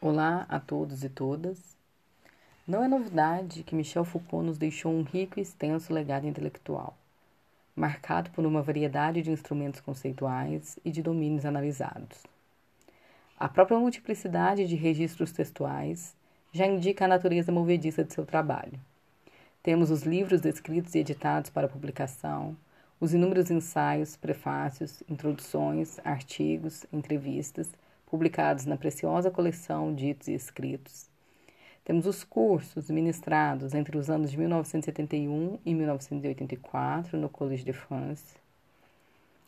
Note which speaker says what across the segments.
Speaker 1: Olá a todos e todas. Não é novidade que Michel Foucault nos deixou um rico e extenso legado intelectual, marcado por uma variedade de instrumentos conceituais e de domínios analisados. A própria multiplicidade de registros textuais já indica a natureza movediça de seu trabalho. Temos os livros escritos e editados para publicação, os inúmeros ensaios, prefácios, introduções, artigos, entrevistas publicados na preciosa coleção Ditos e Escritos. Temos os cursos ministrados entre os anos de 1971 e 1984 no Collège de France.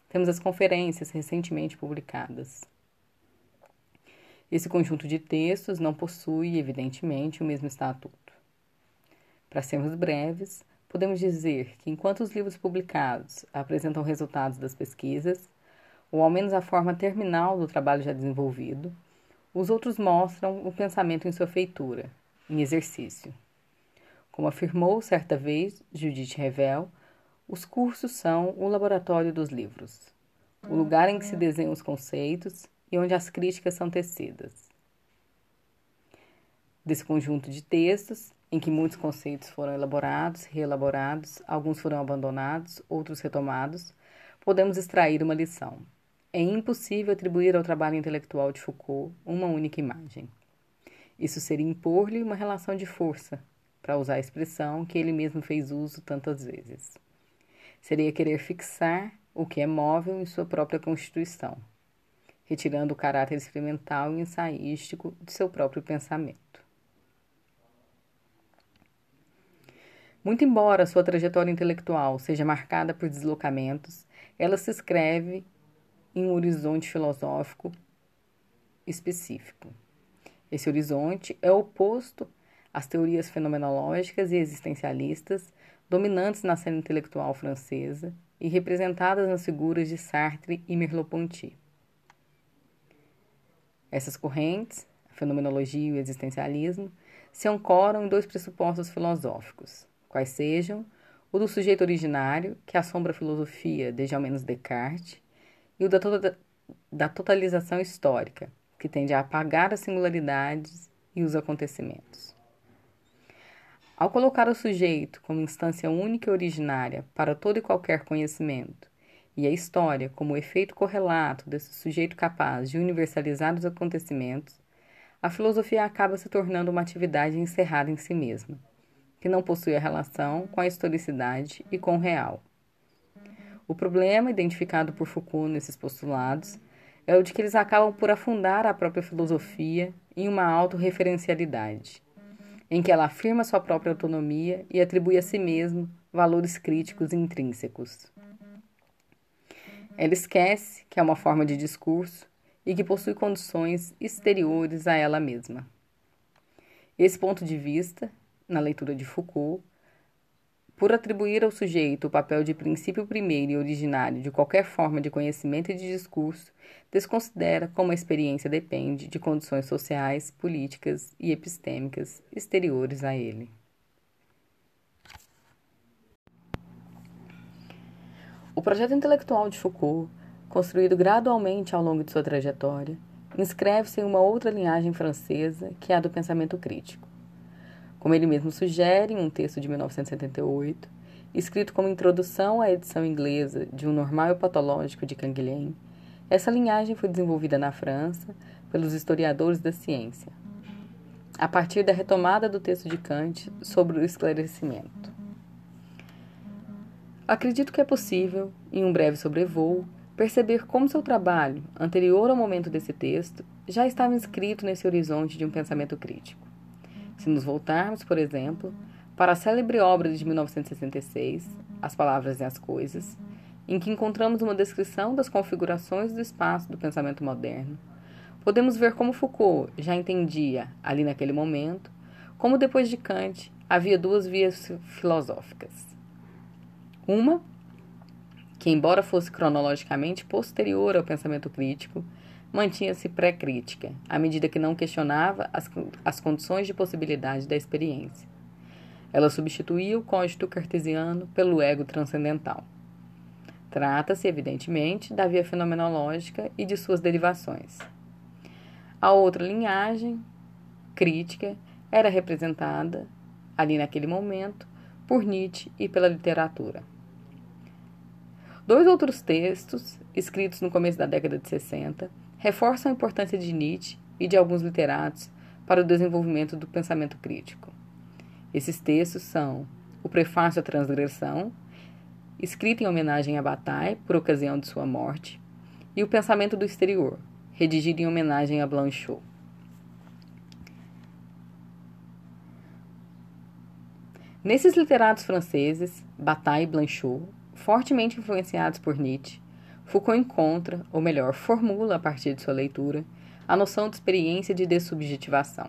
Speaker 1: Temos as conferências recentemente publicadas. Esse conjunto de textos não possui, evidentemente, o mesmo estatuto. Para sermos breves, podemos dizer que enquanto os livros publicados apresentam resultados das pesquisas, ou ao menos a forma terminal do trabalho já desenvolvido, os outros mostram o pensamento em sua feitura, em exercício. Como afirmou certa vez Judith Revel, os cursos são o laboratório dos livros, o lugar em que se desenham os conceitos e onde as críticas são tecidas. Desse conjunto de textos, em que muitos conceitos foram elaborados, reelaborados, alguns foram abandonados, outros retomados, podemos extrair uma lição. É impossível atribuir ao trabalho intelectual de Foucault uma única imagem. Isso seria impor-lhe uma relação de força, para usar a expressão que ele mesmo fez uso tantas vezes. Seria querer fixar o que é móvel em sua própria constituição, retirando o caráter experimental e ensaístico de seu próprio pensamento. Muito embora sua trajetória intelectual seja marcada por deslocamentos, ela se escreve em um horizonte filosófico específico. Esse horizonte é oposto às teorias fenomenológicas e existencialistas dominantes na cena intelectual francesa e representadas nas figuras de Sartre e Merleau-Ponty. Essas correntes, a fenomenologia e o existencialismo, se ancoram em dois pressupostos filosóficos, quais sejam o do sujeito originário, que assombra a filosofia desde ao menos Descartes, e o da, tota-, da totalização histórica, que tende a apagar as singularidades e os acontecimentos. Ao colocar o sujeito como instância única e originária para todo e qualquer conhecimento, e a história como o efeito correlato desse sujeito capaz de universalizar os acontecimentos, a filosofia acaba se tornando uma atividade encerrada em si mesma que não possui a relação com a historicidade e com o real. O problema identificado por Foucault nesses postulados é o de que eles acabam por afundar a própria filosofia em uma autorreferencialidade, em que ela afirma sua própria autonomia e atribui a si mesmo valores críticos intrínsecos. Ela esquece que é uma forma de discurso e que possui condições exteriores a ela mesma. Esse ponto de vista na leitura de Foucault, por atribuir ao sujeito o papel de princípio primeiro e originário de qualquer forma de conhecimento e de discurso, desconsidera como a experiência depende de condições sociais, políticas e epistêmicas exteriores a ele. O projeto intelectual de Foucault, construído gradualmente ao longo de sua trajetória, inscreve-se em uma outra linhagem francesa que é a do pensamento crítico. Como ele mesmo sugere em um texto de 1978, escrito como introdução à edição inglesa de Um Normal e Patológico de Canguilhem, essa linhagem foi desenvolvida na França pelos historiadores da ciência, a partir da retomada do texto de Kant sobre o esclarecimento. Acredito que é possível, em um breve sobrevoo, perceber como seu trabalho, anterior ao momento desse texto, já estava inscrito nesse horizonte de um pensamento crítico. Se nos voltarmos, por exemplo, para a célebre obra de 1966, As Palavras e as Coisas, em que encontramos uma descrição das configurações do espaço do pensamento moderno, podemos ver como Foucault já entendia, ali naquele momento, como depois de Kant havia duas vias filosóficas. Uma, que, embora fosse cronologicamente posterior ao pensamento crítico, mantinha-se pré-crítica, à medida que não questionava as, as condições de possibilidade da experiência. Ela substituía o código cartesiano pelo ego transcendental. Trata-se, evidentemente, da via fenomenológica e de suas derivações. A outra linhagem, crítica era representada, ali naquele momento, por Nietzsche e pela literatura. Dois outros textos, escritos no começo da década de 60, reforçam a importância de Nietzsche e de alguns literatos para o desenvolvimento do pensamento crítico. Esses textos são o Prefácio à Transgressão, escrito em homenagem a Bataille por ocasião de sua morte, e O Pensamento do Exterior, redigido em homenagem a Blanchot. Nesses literatos franceses, Bataille e Blanchot, fortemente influenciados por Nietzsche, Foucault encontra, ou melhor, formula a partir de sua leitura, a noção de experiência de dessubjetivação.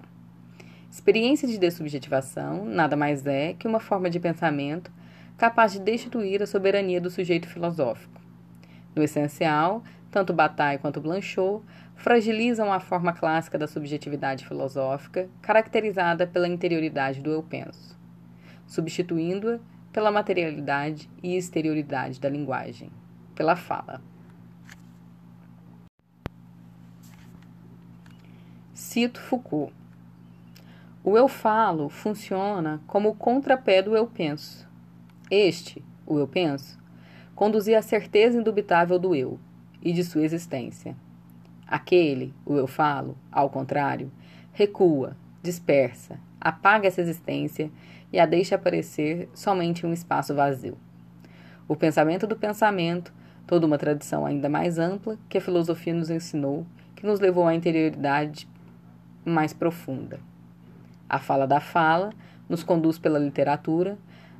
Speaker 1: Experiência de dessubjetivação nada mais é que uma forma de pensamento capaz de destituir a soberania do sujeito filosófico. No essencial, tanto Bataille quanto Blanchot fragilizam a forma clássica da subjetividade filosófica, caracterizada pela interioridade do eu penso, substituindo-a pela materialidade e exterioridade da linguagem, pela fala. Cito Foucault. O eu falo funciona como o contrapé do eu penso. Este, o eu penso, conduzia à certeza indubitável do eu e de sua existência. Aquele, o eu falo, ao contrário, recua, dispersa, apaga essa existência e a deixa aparecer somente um espaço vazio. O pensamento do pensamento, toda uma tradição ainda mais ampla que a filosofia nos ensinou, que nos levou à interioridade mais profunda. A fala da fala nos conduz pela literatura,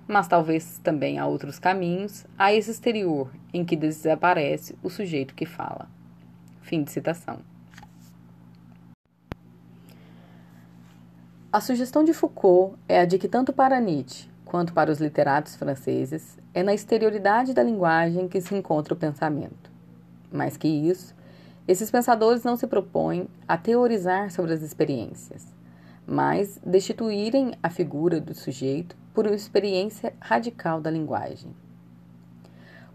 Speaker 1: mas talvez também a outros caminhos, a esse exterior em que desaparece o sujeito que fala. Fim de citação. A sugestão de Foucault é a de que, tanto para Nietzsche quanto para os literatos franceses, é na exterioridade da linguagem que se encontra o pensamento. Mais que isso, esses pensadores não se propõem a teorizar sobre as experiências, mas destituírem a figura do sujeito por uma experiência radical da linguagem.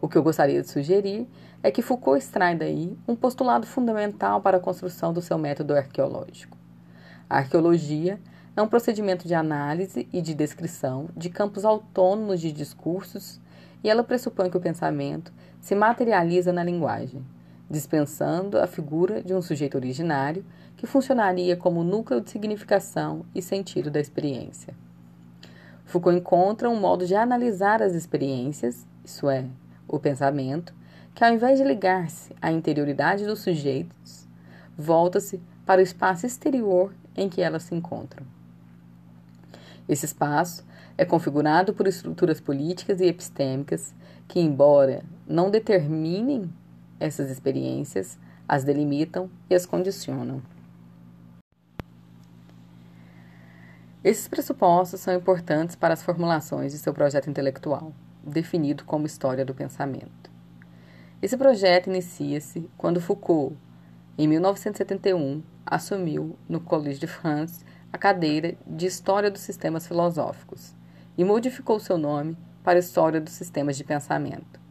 Speaker 1: O que eu gostaria de sugerir é que Foucault extrai daí um postulado fundamental para a construção do seu método arqueológico. A arqueologia é um procedimento de análise e de descrição de campos autônomos de discursos e ela pressupõe que o pensamento se materializa na linguagem, dispensando a figura de um sujeito originário que funcionaria como núcleo de significação e sentido da experiência. Foucault encontra um modo de analisar as experiências, isso é, o pensamento, que ao invés de ligar-se à interioridade dos sujeitos, volta-se para o espaço exterior em que elas se encontram. Esse espaço é configurado por estruturas políticas e epistêmicas que, embora não determinem essas experiências, as delimitam e as condicionam. Esses pressupostos são importantes para as formulações de seu projeto intelectual, definido como História do Pensamento. Esse projeto inicia-se quando Foucault, em 1971, assumiu no Collège de France a cadeira de História dos Sistemas Filosóficos e modificou seu nome para História dos Sistemas de Pensamento.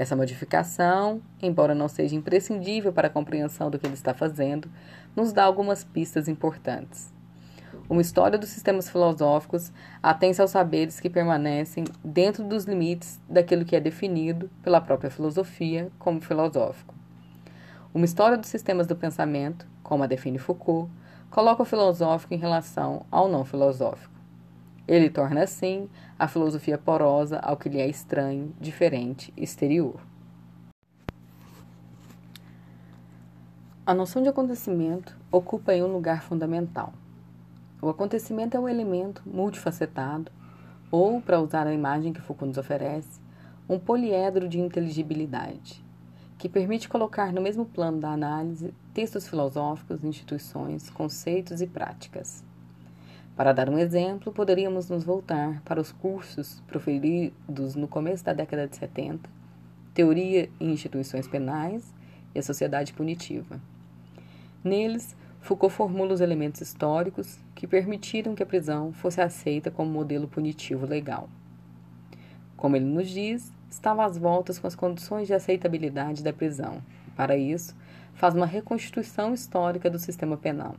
Speaker 1: Essa modificação, embora não seja imprescindível para a compreensão do que ele está fazendo, nos dá algumas pistas importantes. Uma história dos sistemas filosóficos atém-se aos saberes que permanecem dentro dos limites daquilo que é definido pela própria filosofia como filosófico. Uma história dos sistemas do pensamento, como a define Foucault, coloca o filosófico em relação ao não filosófico. Ele torna, assim, a filosofia porosa ao que lhe é estranho, diferente, exterior. A noção de acontecimento ocupa aí um lugar fundamental. O acontecimento é um elemento multifacetado, ou, para usar a imagem que Foucault nos oferece, um poliedro de inteligibilidade, que permite colocar no mesmo plano da análise textos filosóficos, instituições, conceitos e práticas. Para dar um exemplo, poderíamos nos voltar para os cursos proferidos no começo da década de 70, Teoria e Instituições Penais e a Sociedade Punitiva. Neles, Foucault formula os elementos históricos que permitiram que a prisão fosse aceita como modelo punitivo legal. Como ele nos diz, estava às voltas com as condições de aceitabilidade da prisão. Para isso, faz uma reconstituição histórica do sistema penal.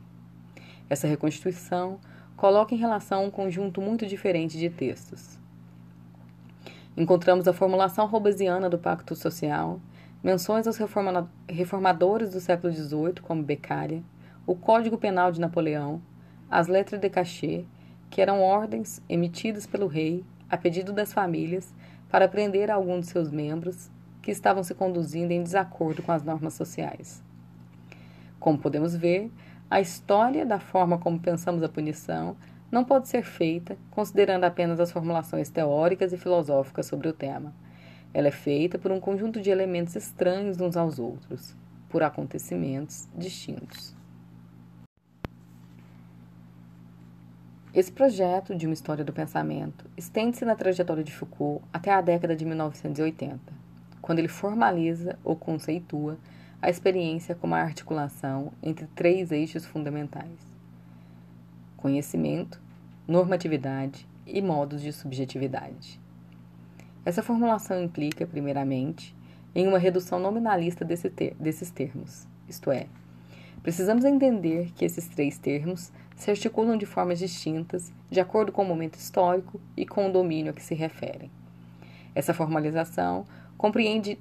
Speaker 1: Essa reconstituição coloca em relação um conjunto muito diferente de textos. Encontramos a formulação robesiana do Pacto Social, menções aos reformadores do século XVIII, como Beccaria, o Código Penal de Napoleão, as letras de cachê, que eram ordens emitidas pelo rei a pedido das famílias para prender algum de seus membros que estavam se conduzindo em desacordo com as normas sociais. Como podemos ver, a história da forma como pensamos a punição não pode ser feita considerando apenas as formulações teóricas e filosóficas sobre o tema. Ela é feita por um conjunto de elementos estranhos uns aos outros, por acontecimentos distintos. Esse projeto de uma história do pensamento estende-se na trajetória de Foucault até a década de 1980, quando ele formaliza ou conceitua a experiência como a articulação entre três eixos fundamentais: conhecimento, normatividade e modos de subjetividade. Essa formulação implica, primeiramente, em uma redução nominalista desse ter desses termos, isto é, precisamos entender que esses três termos se articulam de formas distintas, de acordo com o momento histórico e com o domínio a que se referem. Essa formalização compreende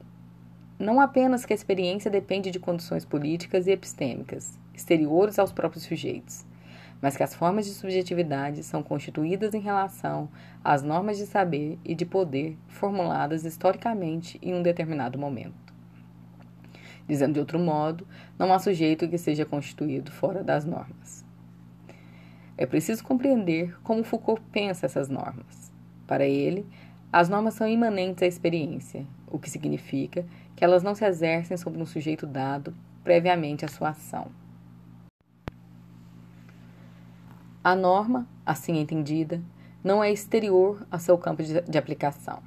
Speaker 1: não apenas que a experiência depende de condições políticas e epistêmicas, exteriores aos próprios sujeitos, mas que as formas de subjetividade são constituídas em relação às normas de saber e de poder formuladas historicamente em um determinado momento. Dizendo de outro modo, não há sujeito que seja constituído fora das normas. É preciso compreender como Foucault pensa essas normas. Para ele, as normas são imanentes à experiência, o que significa que elas não se exercem sobre um sujeito dado previamente à sua ação. A norma, assim entendida, não é exterior a seu campo de, de aplicação.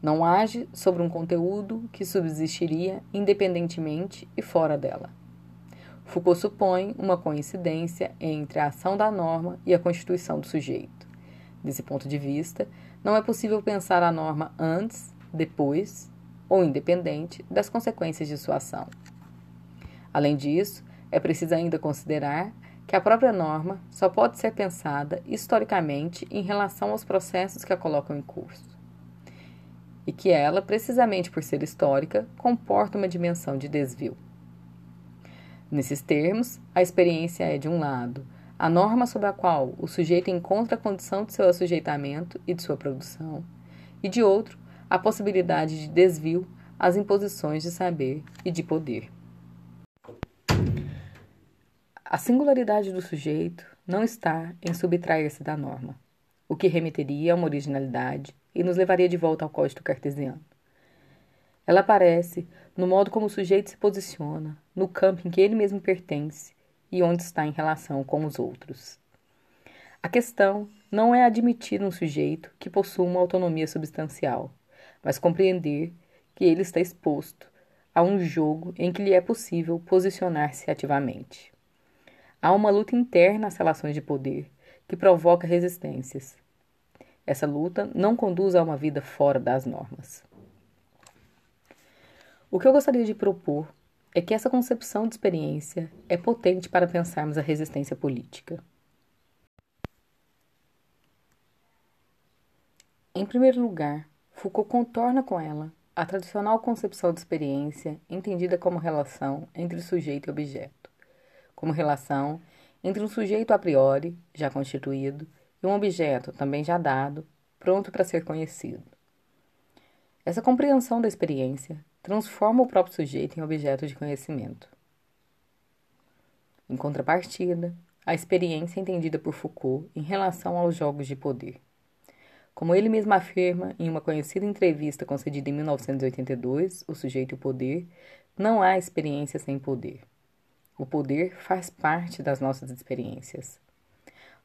Speaker 1: Não age sobre um conteúdo que subsistiria independentemente e fora dela. Foucault supõe uma coincidência entre a ação da norma e a constituição do sujeito. Desse ponto de vista, não é possível pensar a norma antes, depois ou independente das consequências de sua ação. Além disso, é preciso ainda considerar que a própria norma só pode ser pensada historicamente em relação aos processos que a colocam em curso. E que ela, precisamente por ser histórica, comporta uma dimensão de desvio. Nesses termos, a experiência é, de um lado, a norma sob a qual o sujeito encontra a condição de seu assujeitamento e de sua produção, e de outro, a possibilidade de desvio às imposições de saber e de poder. A singularidade do sujeito não está em subtrair-se da norma, o que remeteria a uma originalidade e nos levaria de volta ao código cartesiano. Ela aparece no modo como o sujeito se posiciona, no campo em que ele mesmo pertence e onde está em relação com os outros. A questão não é admitir um sujeito que possua uma autonomia substancial, mas compreender que ele está exposto a um jogo em que lhe é possível posicionar-se ativamente. Há uma luta interna às relações de poder que provoca resistências. Essa luta não conduz a uma vida fora das normas. O que eu gostaria de propor é que essa concepção de experiência é potente para pensarmos a resistência política. Em primeiro lugar, Foucault contorna com ela a tradicional concepção de experiência entendida como relação entre sujeito e objeto, como relação entre um sujeito a priori, já constituído, e um objeto também já dado, pronto para ser conhecido. Essa compreensão da experiência transforma o próprio sujeito em objeto de conhecimento. Em contrapartida, a experiência entendida por Foucault em relação aos jogos de poder. Como ele mesmo afirma em uma conhecida entrevista concedida em 1982, O Sujeito e o Poder, não há experiência sem poder. O poder faz parte das nossas experiências.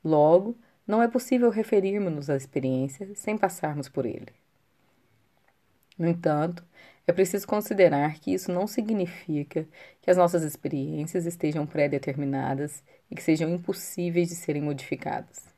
Speaker 1: Logo, não é possível referirmos-nos à experiência sem passarmos por ele. No entanto, é preciso considerar que isso não significa que as nossas experiências estejam pré-determinadas e que sejam impossíveis de serem modificadas.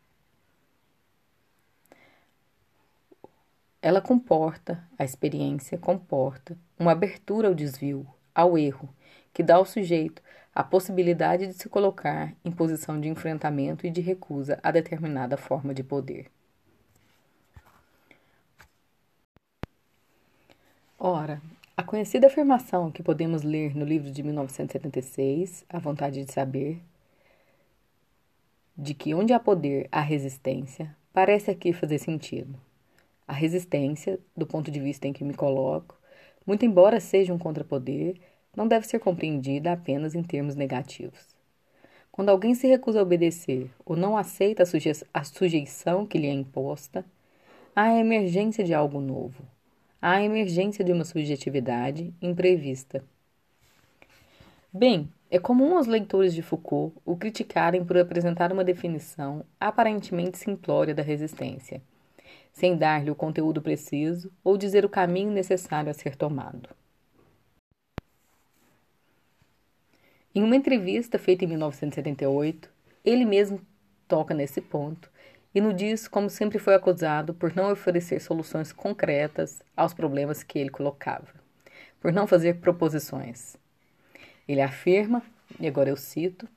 Speaker 1: Ela comporta, a experiência comporta, uma abertura ao desvio, ao erro, que dá ao sujeito a possibilidade de se colocar em posição de enfrentamento e de recusa a determinada forma de poder. Ora, a conhecida afirmação que podemos ler no livro de 1976, A Vontade de Saber, de que onde há poder há resistência, parece aqui fazer sentido. A resistência, do ponto de vista em que me coloco, muito embora seja um contrapoder, não deve ser compreendida apenas em termos negativos. Quando alguém se recusa a obedecer ou não aceita a, suje a sujeição que lhe é imposta, há a emergência de algo novo, há a emergência de uma subjetividade imprevista. Bem, é comum aos leitores de Foucault o criticarem por apresentar uma definição aparentemente simplória da resistência sem dar-lhe o conteúdo preciso ou dizer o caminho necessário a ser tomado. Em uma entrevista feita em 1978, ele mesmo toca nesse ponto e nos diz como sempre foi acusado por não oferecer soluções concretas aos problemas que ele colocava, por não fazer proposições. Ele afirma, e agora eu cito,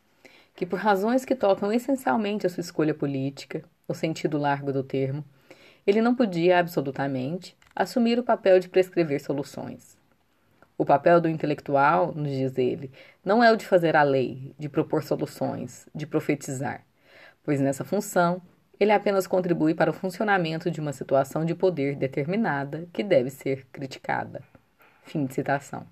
Speaker 1: que por razões que tocam essencialmente a sua escolha política, no sentido largo do termo, ele não podia absolutamente assumir o papel de prescrever soluções. O papel do intelectual, nos diz ele, não é o de fazer a lei, de propor soluções, de profetizar, pois nessa função ele apenas contribui para o funcionamento de uma situação de poder determinada que deve ser criticada. Fim de citação.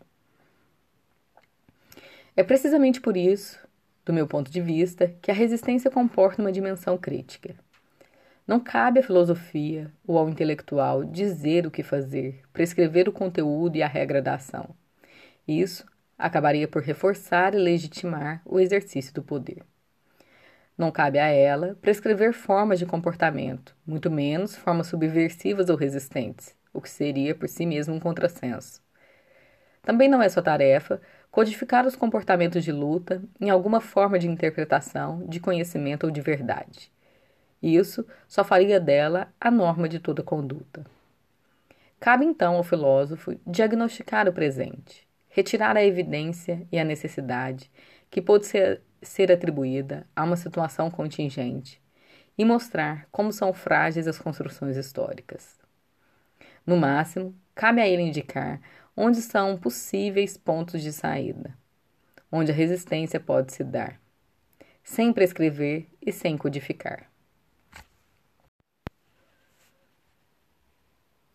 Speaker 1: É precisamente por isso, do meu ponto de vista, que a resistência comporta uma dimensão crítica. Não cabe à filosofia ou ao intelectual dizer o que fazer, prescrever o conteúdo e a regra da ação. Isso acabaria por reforçar e legitimar o exercício do poder. Não cabe a ela prescrever formas de comportamento, muito menos formas subversivas ou resistentes, o que seria por si mesmo um contrassenso. Também não é sua tarefa codificar os comportamentos de luta em alguma forma de interpretação, de conhecimento ou de verdade. Isso só faria dela a norma de toda conduta. Cabe então ao filósofo diagnosticar o presente, retirar a evidência e a necessidade que pode ser, ser atribuída a uma situação contingente e mostrar como são frágeis as construções históricas. No máximo, cabe a ele indicar onde são possíveis pontos de saída, onde a resistência pode se dar, sem prescrever e sem codificar.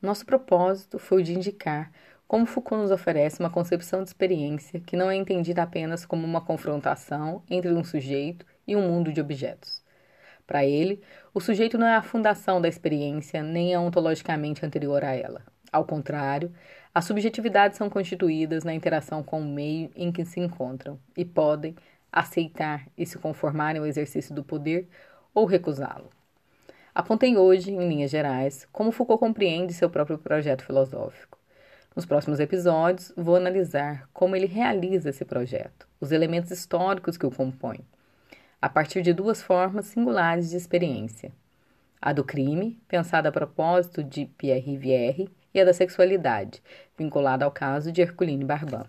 Speaker 1: Nosso propósito foi o de indicar como Foucault nos oferece uma concepção de experiência que não é entendida apenas como uma confrontação entre um sujeito e um mundo de objetos. Para ele, o sujeito não é a fundação da experiência nem é ontologicamente anterior a ela. Ao contrário, as subjetividades são constituídas na interação com o meio em que se encontram e podem aceitar e se conformarem ao exercício do poder ou recusá-lo. Apontei hoje, em linhas gerais, como Foucault compreende seu próprio projeto filosófico. Nos próximos episódios, vou analisar como ele realiza esse projeto, os elementos históricos que o compõem, a partir de duas formas singulares de experiência: a do crime, pensada a propósito de Pierre Rivière, e a da sexualidade, vinculada ao caso de Herculine Barban.